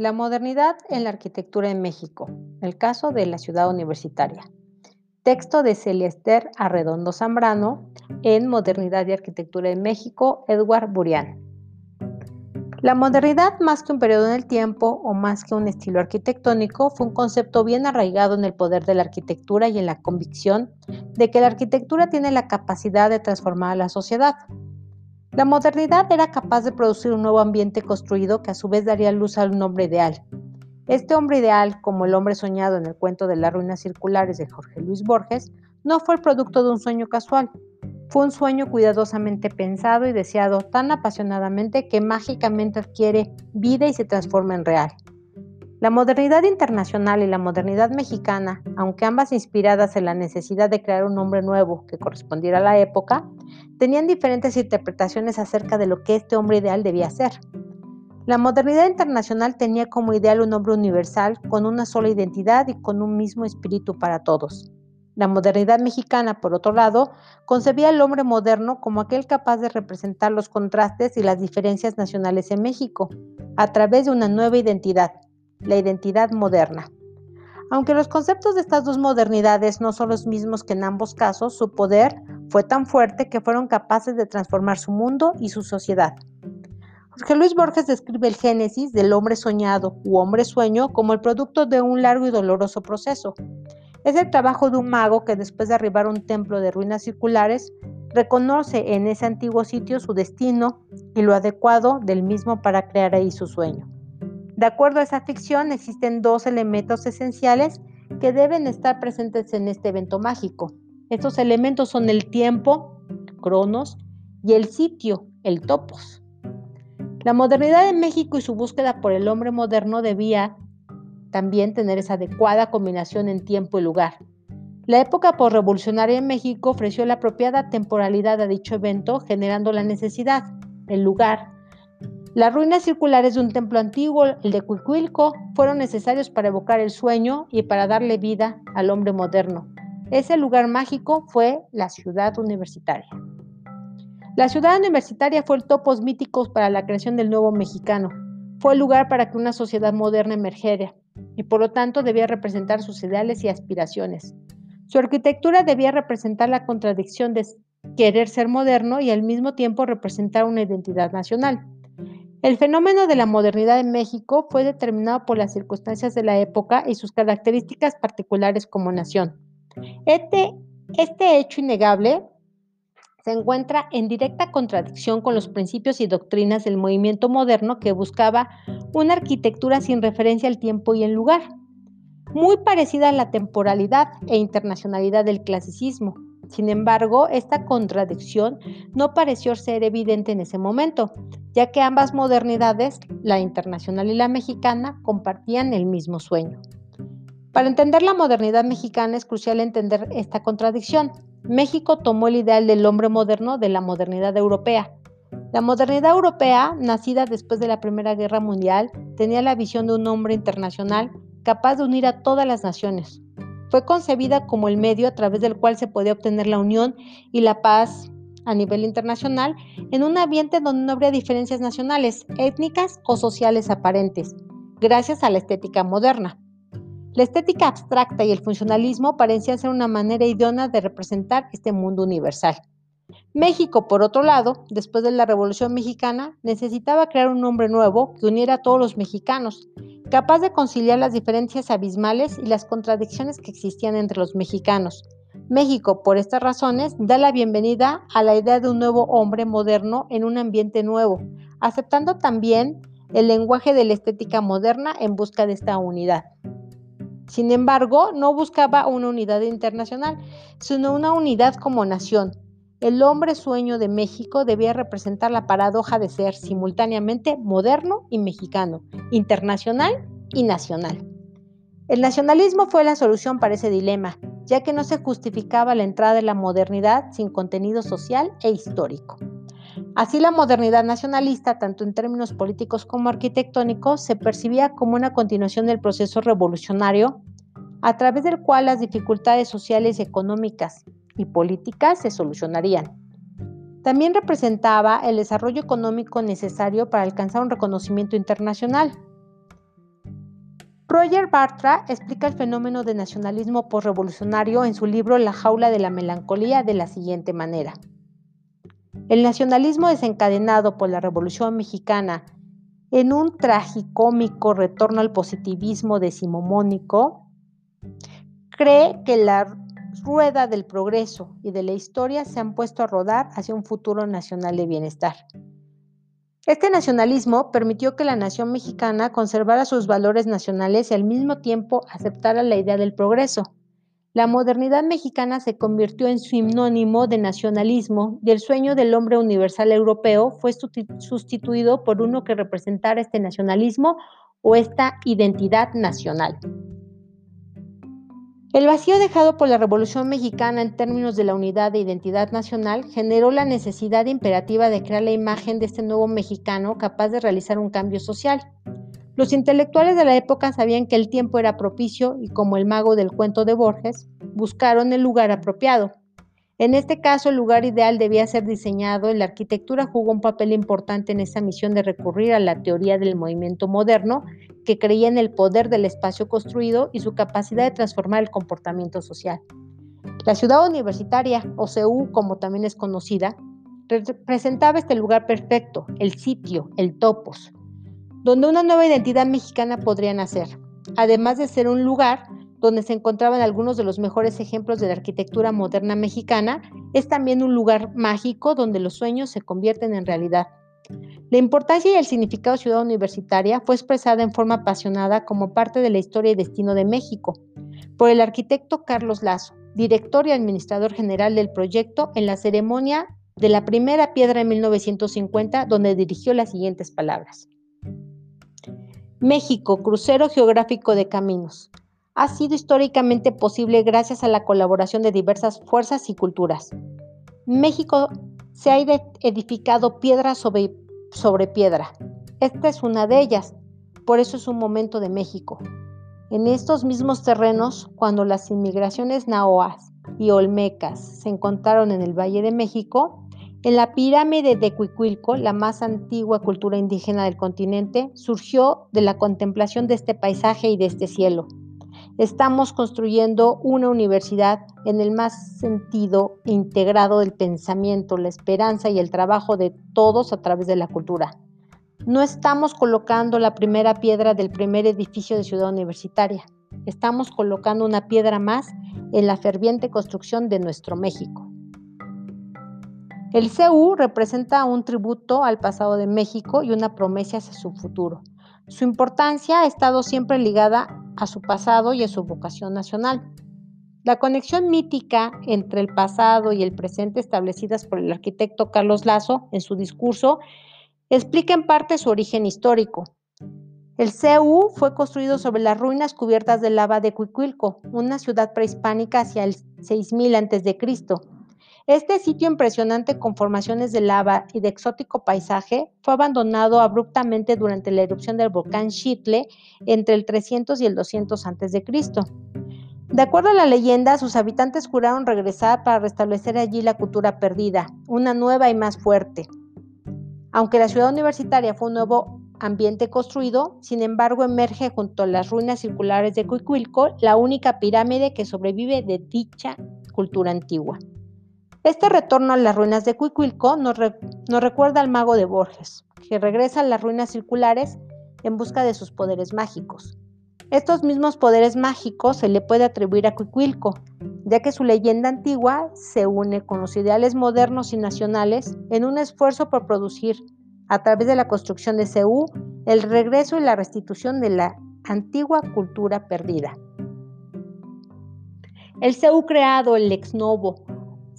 La modernidad en la arquitectura en México. El caso de la ciudad universitaria. Texto de Celester Arredondo Zambrano en Modernidad y Arquitectura en México, Edward Burian. La modernidad, más que un periodo en el tiempo o más que un estilo arquitectónico, fue un concepto bien arraigado en el poder de la arquitectura y en la convicción de que la arquitectura tiene la capacidad de transformar a la sociedad. La modernidad era capaz de producir un nuevo ambiente construido que a su vez daría luz a un hombre ideal. Este hombre ideal, como el hombre soñado en el cuento de las ruinas circulares de Jorge Luis Borges, no fue el producto de un sueño casual, fue un sueño cuidadosamente pensado y deseado tan apasionadamente que mágicamente adquiere vida y se transforma en real. La modernidad internacional y la modernidad mexicana, aunque ambas inspiradas en la necesidad de crear un hombre nuevo que correspondiera a la época, tenían diferentes interpretaciones acerca de lo que este hombre ideal debía ser. La modernidad internacional tenía como ideal un hombre universal con una sola identidad y con un mismo espíritu para todos. La modernidad mexicana, por otro lado, concebía al hombre moderno como aquel capaz de representar los contrastes y las diferencias nacionales en México, a través de una nueva identidad, la identidad moderna. Aunque los conceptos de estas dos modernidades no son los mismos que en ambos casos, su poder fue tan fuerte que fueron capaces de transformar su mundo y su sociedad. Jorge Luis Borges describe el génesis del hombre soñado u hombre sueño como el producto de un largo y doloroso proceso. Es el trabajo de un mago que después de arribar a un templo de ruinas circulares, reconoce en ese antiguo sitio su destino y lo adecuado del mismo para crear ahí su sueño. De acuerdo a esa ficción, existen dos elementos esenciales que deben estar presentes en este evento mágico. Estos elementos son el tiempo, cronos, y el sitio, el topos. La modernidad de México y su búsqueda por el hombre moderno debía también tener esa adecuada combinación en tiempo y lugar. La época postrevolucionaria en México ofreció la apropiada temporalidad a dicho evento, generando la necesidad, el lugar. Las ruinas circulares de un templo antiguo, el de Cuicuilco, fueron necesarios para evocar el sueño y para darle vida al hombre moderno. Ese lugar mágico fue la ciudad universitaria. La ciudad universitaria fue el topos míticos para la creación del nuevo mexicano. Fue el lugar para que una sociedad moderna emergiera y por lo tanto debía representar sus ideales y aspiraciones. Su arquitectura debía representar la contradicción de querer ser moderno y al mismo tiempo representar una identidad nacional. El fenómeno de la modernidad en México fue determinado por las circunstancias de la época y sus características particulares como nación. Este, este hecho innegable se encuentra en directa contradicción con los principios y doctrinas del movimiento moderno que buscaba una arquitectura sin referencia al tiempo y el lugar, muy parecida a la temporalidad e internacionalidad del clasicismo. Sin embargo, esta contradicción no pareció ser evidente en ese momento, ya que ambas modernidades, la internacional y la mexicana, compartían el mismo sueño. Para entender la modernidad mexicana es crucial entender esta contradicción. México tomó el ideal del hombre moderno de la modernidad europea, la modernidad europea, nacida después de la Primera Guerra Mundial, tenía la visión de un hombre internacional capaz de unir a todas las naciones. Fue concebida como el medio a través del cual se podía obtener la unión y la paz a nivel internacional en un ambiente donde no habría diferencias nacionales, étnicas o sociales aparentes, gracias a la estética moderna. La estética abstracta y el funcionalismo parecían ser una manera idónea de representar este mundo universal. México, por otro lado, después de la Revolución Mexicana, necesitaba crear un hombre nuevo que uniera a todos los mexicanos, capaz de conciliar las diferencias abismales y las contradicciones que existían entre los mexicanos. México, por estas razones, da la bienvenida a la idea de un nuevo hombre moderno en un ambiente nuevo, aceptando también el lenguaje de la estética moderna en busca de esta unidad. Sin embargo, no buscaba una unidad internacional, sino una unidad como nación, el hombre sueño de México debía representar la paradoja de ser simultáneamente moderno y mexicano, internacional y nacional. El nacionalismo fue la solución para ese dilema, ya que no se justificaba la entrada de la modernidad sin contenido social e histórico. Así la modernidad nacionalista, tanto en términos políticos como arquitectónicos, se percibía como una continuación del proceso revolucionario, a través del cual las dificultades sociales económicas y políticas se solucionarían. También representaba el desarrollo económico necesario para alcanzar un reconocimiento internacional. Roger Bartra explica el fenómeno de nacionalismo postrevolucionario en su libro La jaula de la melancolía de la siguiente manera. El nacionalismo desencadenado por la Revolución Mexicana en un tragicómico retorno al positivismo decimomónico, cree que la rueda del progreso y de la historia se han puesto a rodar hacia un futuro nacional de bienestar. Este nacionalismo permitió que la nación mexicana conservara sus valores nacionales y al mismo tiempo aceptara la idea del progreso. La modernidad mexicana se convirtió en sinónimo de nacionalismo y el sueño del hombre universal europeo fue sustituido por uno que representara este nacionalismo o esta identidad nacional. El vacío dejado por la Revolución Mexicana en términos de la unidad de identidad nacional generó la necesidad imperativa de crear la imagen de este nuevo mexicano capaz de realizar un cambio social. Los intelectuales de la época sabían que el tiempo era propicio y como el mago del cuento de Borges, buscaron el lugar apropiado. En este caso, el lugar ideal debía ser diseñado y la arquitectura jugó un papel importante en esa misión de recurrir a la teoría del movimiento moderno, que creía en el poder del espacio construido y su capacidad de transformar el comportamiento social. La ciudad universitaria, o CEU como también es conocida, representaba este lugar perfecto, el sitio, el topos, donde una nueva identidad mexicana podría nacer, además de ser un lugar donde se encontraban algunos de los mejores ejemplos de la arquitectura moderna mexicana, es también un lugar mágico donde los sueños se convierten en realidad. La importancia y el significado de ciudad universitaria fue expresada en forma apasionada como parte de la historia y destino de México por el arquitecto Carlos Lazo, director y administrador general del proyecto en la ceremonia de la primera piedra en 1950, donde dirigió las siguientes palabras. México, crucero geográfico de caminos. Ha sido históricamente posible gracias a la colaboración de diversas fuerzas y culturas. México se ha edificado piedra sobre, sobre piedra. Esta es una de ellas, por eso es un momento de México. En estos mismos terrenos, cuando las inmigraciones naoas y olmecas se encontraron en el Valle de México, en la pirámide de Cuicuilco, la más antigua cultura indígena del continente, surgió de la contemplación de este paisaje y de este cielo. Estamos construyendo una universidad en el más sentido integrado del pensamiento, la esperanza y el trabajo de todos a través de la cultura. No estamos colocando la primera piedra del primer edificio de ciudad universitaria. Estamos colocando una piedra más en la ferviente construcción de nuestro México. El CU representa un tributo al pasado de México y una promesa hacia su futuro. Su importancia ha estado siempre ligada a su pasado y a su vocación nacional. La conexión mítica entre el pasado y el presente establecidas por el arquitecto Carlos Lazo en su discurso explica en parte su origen histórico. El CU fue construido sobre las ruinas cubiertas de lava de Cuicuilco, una ciudad prehispánica hacia el 6000 a.C., este sitio impresionante con formaciones de lava y de exótico paisaje fue abandonado abruptamente durante la erupción del volcán Xitle entre el 300 y el 200 a.C. De acuerdo a la leyenda, sus habitantes juraron regresar para restablecer allí la cultura perdida, una nueva y más fuerte. Aunque la ciudad universitaria fue un nuevo ambiente construido, sin embargo emerge junto a las ruinas circulares de Cuicuilco la única pirámide que sobrevive de dicha cultura antigua. Este retorno a las ruinas de Cuicuilco nos, recuerda al mago de Borges, que regresa a las ruinas circulares en busca de sus poderes mágicos. Estos mismos poderes mágicos se le puede atribuir a Cuicuilco, ya que su leyenda antigua se une con los ideales modernos y nacionales en un esfuerzo por producir, a través de la construcción de CEU, el regreso y la restitución de la antigua cultura perdida. El CEU creado, el ex novo,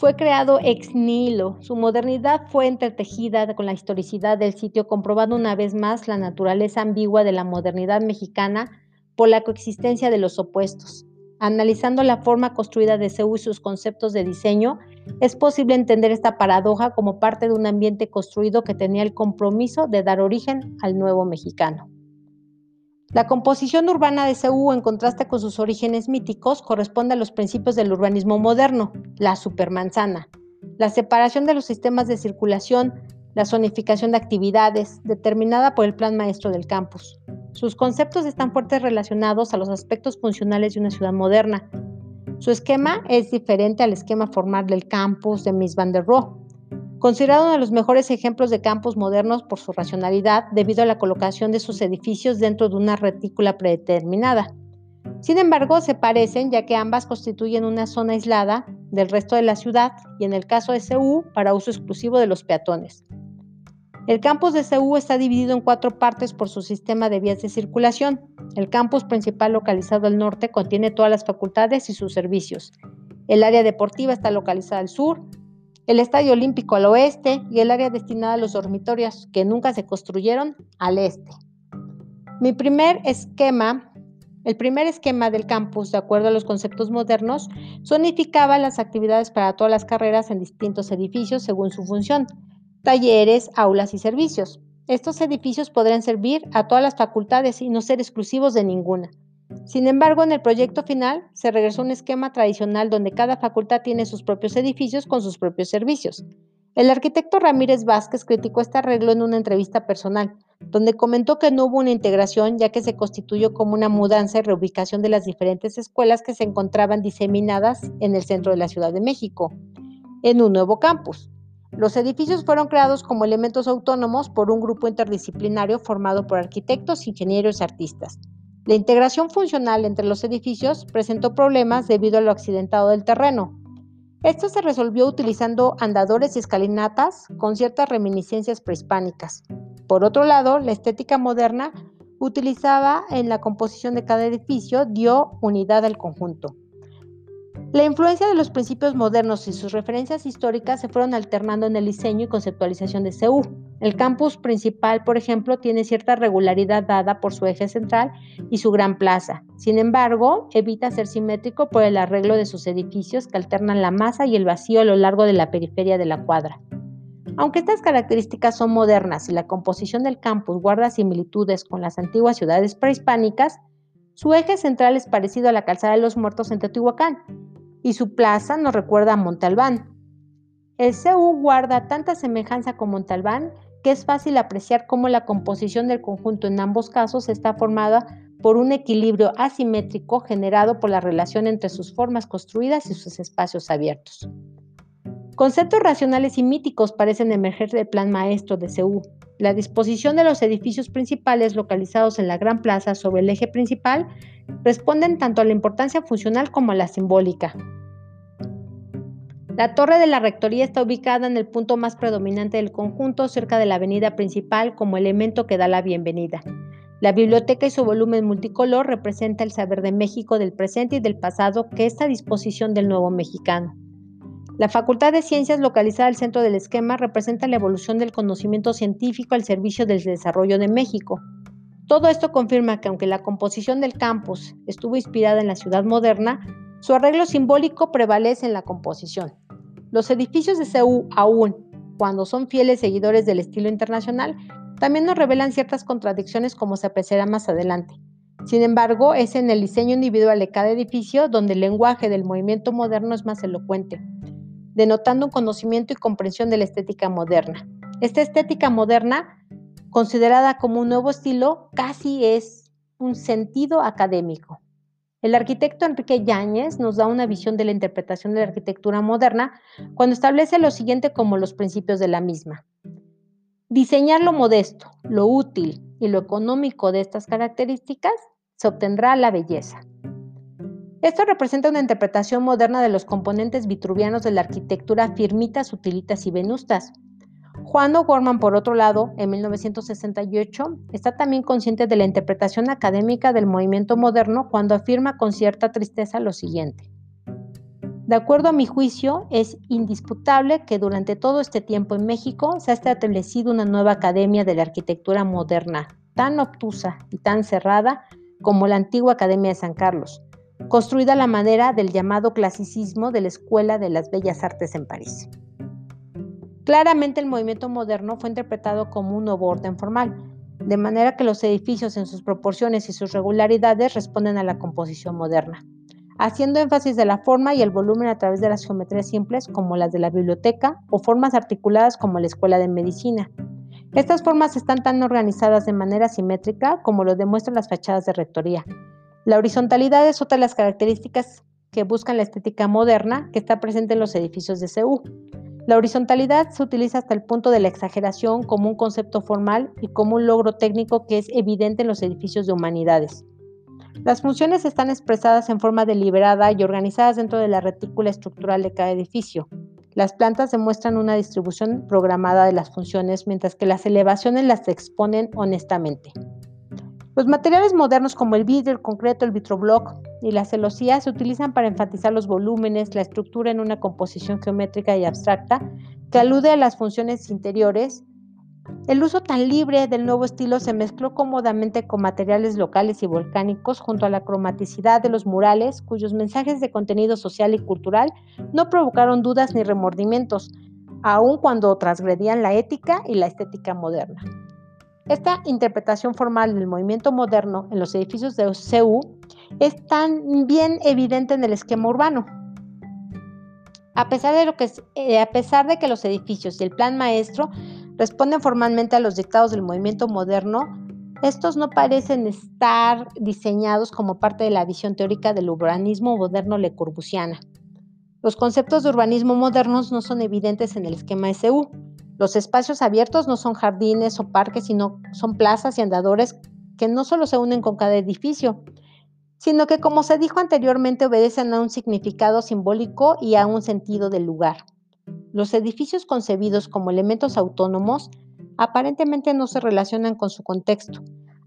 fue creado ex nihilo. Su modernidad fue entretejida con la historicidad del sitio, comprobando una vez más la naturaleza ambigua de la modernidad mexicana por la coexistencia de los opuestos. Analizando la forma construida de Seúl y sus conceptos de diseño, es posible entender esta paradoja como parte de un ambiente construido que tenía el compromiso de dar origen al nuevo mexicano. La composición urbana de Seúl, en contraste con sus orígenes míticos, corresponde a los principios del urbanismo moderno, la supermanzana, la separación de los sistemas de circulación, la zonificación de actividades, determinada por el plan maestro del campus. Sus conceptos están fuertes relacionados a los aspectos funcionales de una ciudad moderna. Su esquema es diferente al esquema formal del campus de Miss Van der Rohe, considerado uno de los mejores ejemplos de campus modernos por su racionalidad debido a la colocación de sus edificios dentro de una retícula predeterminada. Sin embargo, se parecen ya que ambas constituyen una zona aislada del resto de la ciudad y en el caso de CU para uso exclusivo de los peatones. El campus de CU está dividido en cuatro partes por su sistema de vías de circulación. El campus principal localizado al norte contiene todas las facultades y sus servicios. El área deportiva está localizada al sur, el estadio olímpico al oeste y el área destinada a los dormitorios que nunca se construyeron al este. Mi primer esquema el primer esquema del campus, de acuerdo a los conceptos modernos, zonificaba las actividades para todas las carreras en distintos edificios según su función, talleres, aulas y servicios. Estos edificios podrían servir a todas las facultades y no ser exclusivos de ninguna. Sin embargo, en el proyecto final se regresó a un esquema tradicional donde cada facultad tiene sus propios edificios con sus propios servicios. El arquitecto Ramírez Vázquez criticó este arreglo en una entrevista personal, donde comentó que no hubo una integración ya que se constituyó como una mudanza y reubicación de las diferentes escuelas que se encontraban diseminadas en el centro de la Ciudad de México, en un nuevo campus. Los edificios fueron creados como elementos autónomos por un grupo interdisciplinario formado por arquitectos, ingenieros y artistas. La integración funcional entre los edificios presentó problemas debido a lo accidentado del terreno, esto se resolvió utilizando andadores y escalinatas con ciertas reminiscencias prehispánicas. Por otro lado, la estética moderna utilizada en la composición de cada edificio dio unidad al conjunto. La influencia de los principios modernos y sus referencias históricas se fueron alternando en el diseño y conceptualización de CEU. El campus principal, por ejemplo, tiene cierta regularidad dada por su eje central y su gran plaza. Sin embargo, evita ser simétrico por el arreglo de sus edificios que alternan la masa y el vacío a lo largo de la periferia de la cuadra. Aunque estas características son modernas y la composición del campus guarda similitudes con las antiguas ciudades prehispánicas, su eje central es parecido a la calzada de los muertos en Teotihuacán, y su plaza nos recuerda a Montalbán. El CU guarda tanta semejanza con Montalbán que es fácil apreciar cómo la composición del conjunto en ambos casos está formada por un equilibrio asimétrico generado por la relación entre sus formas construidas y sus espacios abiertos. Conceptos racionales y míticos parecen emerger del plan maestro de CEU. La disposición de los edificios principales localizados en la gran plaza sobre el eje principal responden tanto a la importancia funcional como a la simbólica. La torre de la rectoría está ubicada en el punto más predominante del conjunto, cerca de la avenida principal, como elemento que da la bienvenida. La biblioteca y su volumen multicolor representa el saber de México del presente y del pasado que esta disposición del nuevo mexicano. La Facultad de Ciencias, localizada al centro del esquema, representa la evolución del conocimiento científico al servicio del desarrollo de México. Todo esto confirma que aunque la composición del campus estuvo inspirada en la ciudad moderna, su arreglo simbólico prevalece en la composición. Los edificios de CEU, aún cuando son fieles seguidores del estilo internacional, también nos revelan ciertas contradicciones como se apreciará más adelante. Sin embargo, es en el diseño individual de cada edificio donde el lenguaje del movimiento moderno es más elocuente, denotando un conocimiento y comprensión de la estética moderna. Esta estética moderna considerada como un nuevo estilo, casi es un sentido académico. El arquitecto Enrique Yáñez nos da una visión de la interpretación de la arquitectura moderna cuando establece lo siguiente como los principios de la misma. Diseñar lo modesto, lo útil y lo económico de estas características se obtendrá la belleza. Esto representa una interpretación moderna de los componentes vitruvianos de la arquitectura firmitas, utilitas y venustas, Juan O'Gorman, por otro lado, en 1968, está también consciente de la interpretación académica del movimiento moderno cuando afirma con cierta tristeza lo siguiente. De acuerdo a mi juicio, es indisputable que durante todo este tiempo en México se ha establecido una nueva academia de la arquitectura moderna, tan obtusa y tan cerrada como la antigua Academia de San Carlos, construida a la manera del llamado clasicismo de la Escuela de las Bellas Artes en París. Claramente el movimiento moderno fue interpretado como un nuevo orden formal, de manera que los edificios en sus proporciones y sus regularidades responden a la composición moderna. haciendo énfasis de la forma y el volumen a través de las geometrías simples como las de la biblioteca o formas articuladas como la escuela de medicina. Estas formas están tan organizadas de manera simétrica como lo demuestran las fachadas de rectoría. La horizontalidad es otra de las características que buscan la estética moderna que está presente en los edificios de CEU. La horizontalidad se utiliza hasta el punto de la exageración como un concepto formal y como un logro técnico que es evidente en los edificios de humanidades. Las funciones están expresadas en forma deliberada y organizadas dentro de la retícula estructural de cada edificio. Las plantas demuestran una distribución programada de las funciones, mientras que las elevaciones las exponen honestamente. Los materiales modernos como el vidrio, el concreto, el vitrobloc y la celosía se utilizan para enfatizar los volúmenes, la estructura en una composición geométrica y abstracta que alude a las funciones interiores. El uso tan libre del nuevo estilo se mezcló cómodamente con materiales locales y volcánicos junto a la cromaticidad de los murales, cuyos mensajes de contenido social y cultural no provocaron dudas ni remordimientos, aun cuando transgredían la ética y la estética moderna. Esta interpretación formal del movimiento moderno en los edificios de CEU es tan bien evidente en el esquema urbano. A pesar, de lo que, eh, a pesar de que los edificios y el plan maestro responden formalmente a los dictados del movimiento moderno, estos no parecen estar diseñados como parte de la visión teórica del urbanismo moderno le Corbusiana. Los conceptos de urbanismo modernos no son evidentes en el esquema SU, los espacios abiertos no son jardines o parques, sino son plazas y andadores que no solo se unen con cada edificio, sino que, como se dijo anteriormente, obedecen a un significado simbólico y a un sentido del lugar. Los edificios concebidos como elementos autónomos aparentemente no se relacionan con su contexto,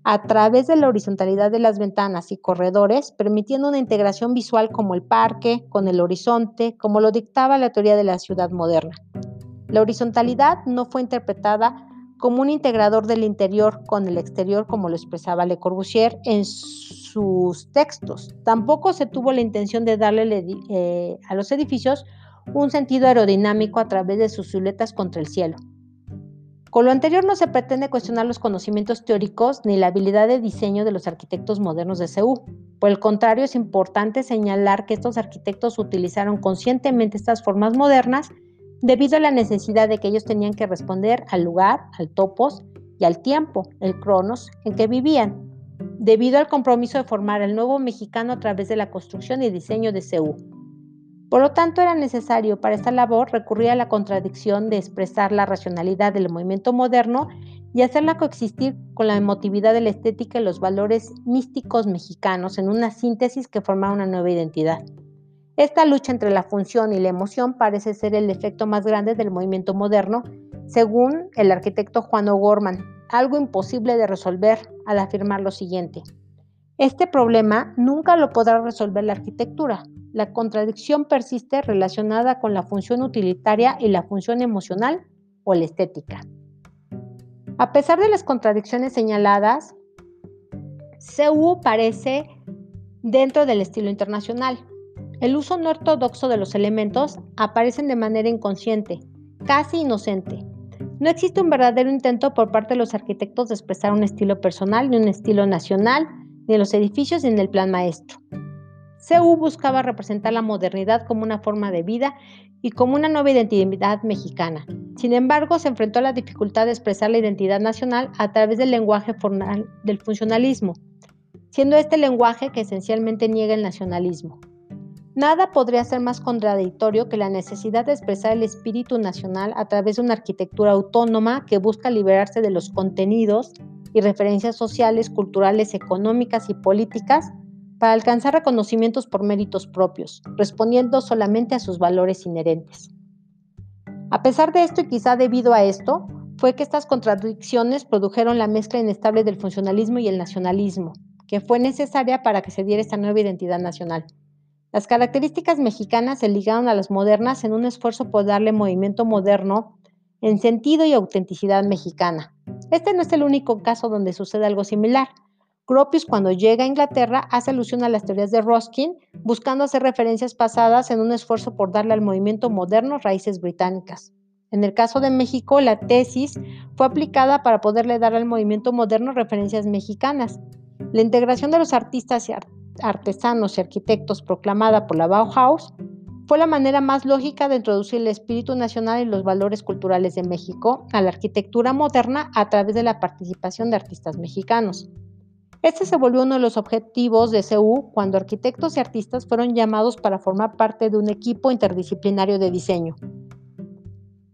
a través de la horizontalidad de las ventanas y corredores, permitiendo una integración visual como el parque, con el horizonte, como lo dictaba la teoría de la ciudad moderna. La horizontalidad no fue interpretada como un integrador del interior con el exterior, como lo expresaba Le Corbusier en sus textos. Tampoco se tuvo la intención de darle eh, a los edificios un sentido aerodinámico a través de sus siluetas contra el cielo. Con lo anterior no se pretende cuestionar los conocimientos teóricos ni la habilidad de diseño de los arquitectos modernos de CEU. Por el contrario, es importante señalar que estos arquitectos utilizaron conscientemente estas formas modernas debido a la necesidad de que ellos tenían que responder al lugar, al topos y al tiempo, el cronos, en que vivían, debido al compromiso de formar el nuevo mexicano a través de la construcción y diseño de CEU. Por lo tanto, era necesario para esta labor recurrir a la contradicción de expresar la racionalidad del movimiento moderno y hacerla coexistir con la emotividad de la estética y los valores místicos mexicanos en una síntesis que formaba una nueva identidad. Esta lucha entre la función y la emoción parece ser el efecto más grande del movimiento moderno, según el arquitecto Juan O'Gorman, algo imposible de resolver al afirmar lo siguiente. Este problema nunca lo podrá resolver la arquitectura. La contradicción persiste relacionada con la función utilitaria y la función emocional o la estética. A pesar de las contradicciones señaladas, CU parece dentro del estilo internacional, el uso no ortodoxo de los elementos aparecen de manera inconsciente, casi inocente. No existe un verdadero intento por parte de los arquitectos de expresar un estilo personal ni un estilo nacional, ni en los edificios ni en el plan maestro. CU buscaba representar la modernidad como una forma de vida y como una nueva identidad mexicana. Sin embargo, se enfrentó a la dificultad de expresar la identidad nacional a través del lenguaje formal del funcionalismo, siendo este lenguaje que esencialmente niega el nacionalismo. Nada podría ser más contradictorio que la necesidad de expresar el espíritu nacional a través de una arquitectura autónoma que busca liberarse de los contenidos y referencias sociales, culturales, económicas y políticas para alcanzar reconocimientos por méritos propios, respondiendo solamente a sus valores inherentes. A pesar de esto y quizá debido a esto, fue que estas contradicciones produjeron la mezcla inestable del funcionalismo y el nacionalismo, que fue necesaria para que se diera esta nueva identidad nacional. Las características mexicanas se ligaron a las modernas en un esfuerzo por darle movimiento moderno en sentido y autenticidad mexicana. Este no es el único caso donde sucede algo similar. Gropius, cuando llega a Inglaterra, hace alusión a las teorías de Ruskin, buscando hacer referencias pasadas en un esfuerzo por darle al movimiento moderno raíces británicas. En el caso de México, la tesis fue aplicada para poderle dar al movimiento moderno referencias mexicanas. La integración de los artistas artesanos y arquitectos proclamada por la Bauhaus, fue la manera más lógica de introducir el espíritu nacional y los valores culturales de México a la arquitectura moderna a través de la participación de artistas mexicanos. Este se volvió uno de los objetivos de CEU cuando arquitectos y artistas fueron llamados para formar parte de un equipo interdisciplinario de diseño.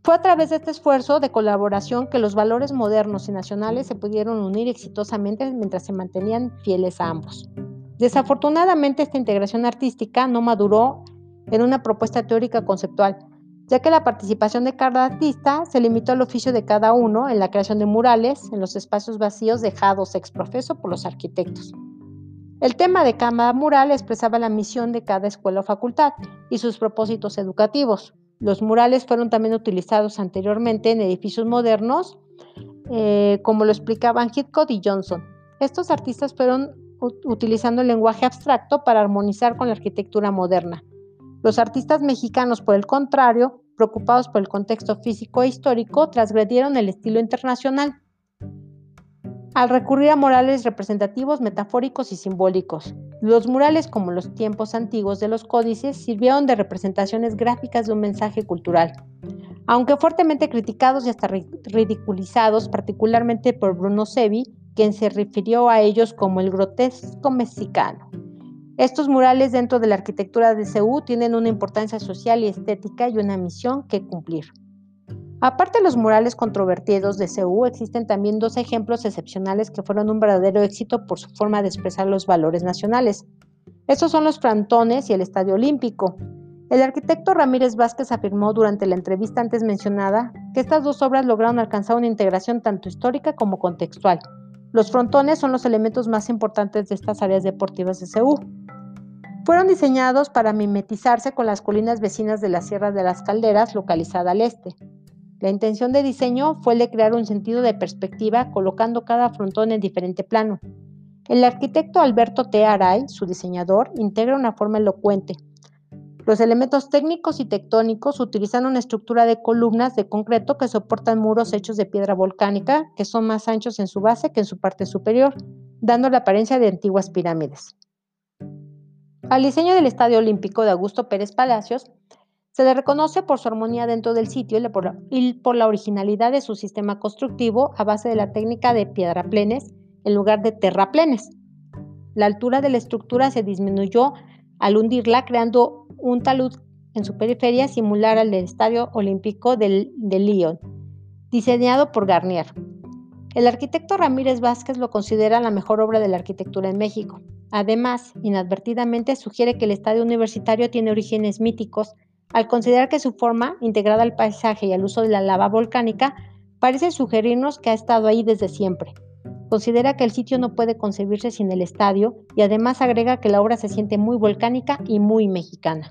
Fue a través de este esfuerzo de colaboración que los valores modernos y nacionales se pudieron unir exitosamente mientras se mantenían fieles a ambos. Desafortunadamente esta integración artística no maduró en una propuesta teórica conceptual, ya que la participación de cada artista se limitó al oficio de cada uno en la creación de murales en los espacios vacíos dejados ex profeso por los arquitectos. El tema de cada mural expresaba la misión de cada escuela o facultad y sus propósitos educativos. Los murales fueron también utilizados anteriormente en edificios modernos, eh, como lo explicaban Hitchcock y Johnson. Estos artistas fueron utilizando el lenguaje abstracto para armonizar con la arquitectura moderna. Los artistas mexicanos, por el contrario, preocupados por el contexto físico e histórico, transgredieron el estilo internacional al recurrir a murales representativos, metafóricos y simbólicos. Los murales, como los tiempos antiguos de los códices, sirvieron de representaciones gráficas de un mensaje cultural. Aunque fuertemente criticados y hasta ridiculizados, particularmente por Bruno Sevi, quien se refirió a ellos como el grotesco mexicano. Estos murales dentro de la arquitectura de Ceú tienen una importancia social y estética y una misión que cumplir. Aparte de los murales controvertidos de Ceú, existen también dos ejemplos excepcionales que fueron un verdadero éxito por su forma de expresar los valores nacionales. Estos son los frontones y el Estadio Olímpico. El arquitecto Ramírez Vázquez afirmó durante la entrevista antes mencionada que estas dos obras lograron alcanzar una integración tanto histórica como contextual. Los frontones son los elementos más importantes de estas áreas deportivas de Ceú. Fueron diseñados para mimetizarse con las colinas vecinas de la Sierra de las Calderas, localizada al este. La intención de diseño fue de crear un sentido de perspectiva colocando cada frontón en diferente plano. El arquitecto Alberto T. Aray, su diseñador, integra una forma elocuente. Los elementos técnicos y tectónicos utilizan una estructura de columnas de concreto que soportan muros hechos de piedra volcánica, que son más anchos en su base que en su parte superior, dando la apariencia de antiguas pirámides. Al diseño del Estadio Olímpico de Augusto Pérez Palacios se le reconoce por su armonía dentro del sitio y por la originalidad de su sistema constructivo a base de la técnica de piedraplenes en lugar de terraplenes. La altura de la estructura se disminuyó al hundirla, creando un talud en su periferia similar al del Estadio Olímpico de Lyon, diseñado por Garnier. El arquitecto Ramírez Vázquez lo considera la mejor obra de la arquitectura en México. Además, inadvertidamente sugiere que el estadio universitario tiene orígenes míticos al considerar que su forma, integrada al paisaje y al uso de la lava volcánica, parece sugerirnos que ha estado ahí desde siempre. Considera que el sitio no puede concebirse sin el estadio y además agrega que la obra se siente muy volcánica y muy mexicana.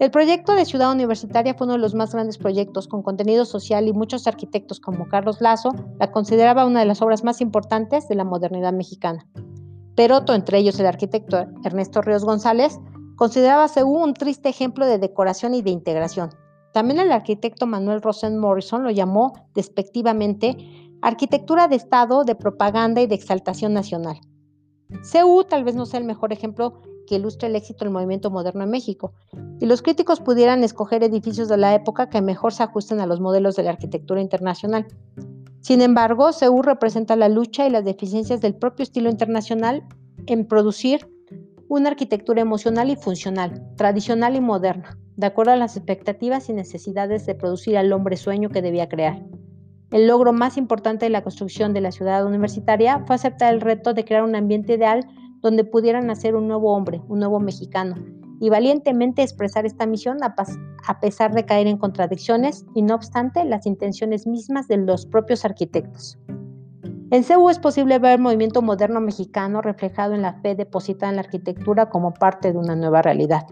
El proyecto de Ciudad Universitaria fue uno de los más grandes proyectos con contenido social y muchos arquitectos como Carlos Lazo la consideraba una de las obras más importantes de la modernidad mexicana. Peroto, entre ellos el arquitecto Ernesto Ríos González, consideraba según un triste ejemplo de decoración y de integración. También el arquitecto Manuel Rosen Morrison lo llamó despectivamente arquitectura de Estado, de propaganda y de exaltación nacional. CU tal vez no sea el mejor ejemplo que ilustre el éxito del movimiento moderno en México, y los críticos pudieran escoger edificios de la época que mejor se ajusten a los modelos de la arquitectura internacional. Sin embargo, CEU representa la lucha y las deficiencias del propio estilo internacional en producir una arquitectura emocional y funcional, tradicional y moderna, de acuerdo a las expectativas y necesidades de producir al hombre sueño que debía crear. El logro más importante de la construcción de la ciudad universitaria fue aceptar el reto de crear un ambiente ideal donde pudieran nacer un nuevo hombre, un nuevo mexicano, y valientemente expresar esta misión a, pesar de caer en contradicciones y no obstante las intenciones mismas de los propios arquitectos. En CEU es posible ver el movimiento moderno mexicano reflejado en la fe depositada en la arquitectura como parte de una nueva realidad.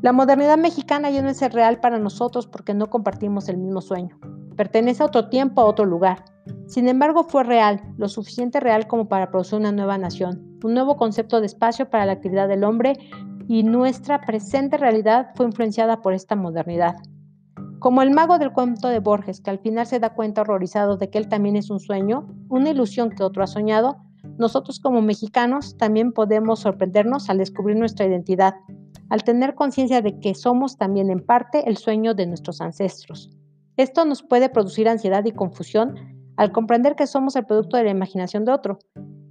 La modernidad mexicana ya no es real para nosotros porque no compartimos el mismo sueño. Pertenece a otro tiempo, a otro lugar. Sin embargo, fue real, lo suficiente real como para producir una nueva nación, un nuevo concepto de espacio para la actividad del hombre y nuestra presente realidad fue influenciada por esta modernidad. Como el mago del cuento de Borges, que al final se da cuenta horrorizado de que él también es un sueño, una ilusión que otro ha soñado, nosotros como mexicanos también podemos sorprendernos al descubrir nuestra identidad, al tener conciencia de que somos también en parte el sueño de nuestros ancestros. Esto nos puede producir ansiedad y confusión al comprender que somos el producto de la imaginación de otro.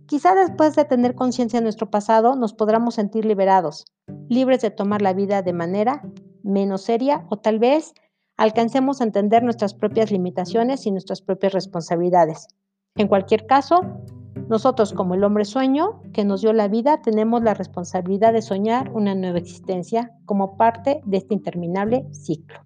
Quizá después de tener conciencia de nuestro pasado nos podamos sentir liberados, libres de tomar la vida de manera menos seria o tal vez alcancemos a entender nuestras propias limitaciones y nuestras propias responsabilidades. En cualquier caso, nosotros como el hombre sueño que nos dio la vida tenemos la responsabilidad de soñar una nueva existencia como parte de este interminable ciclo.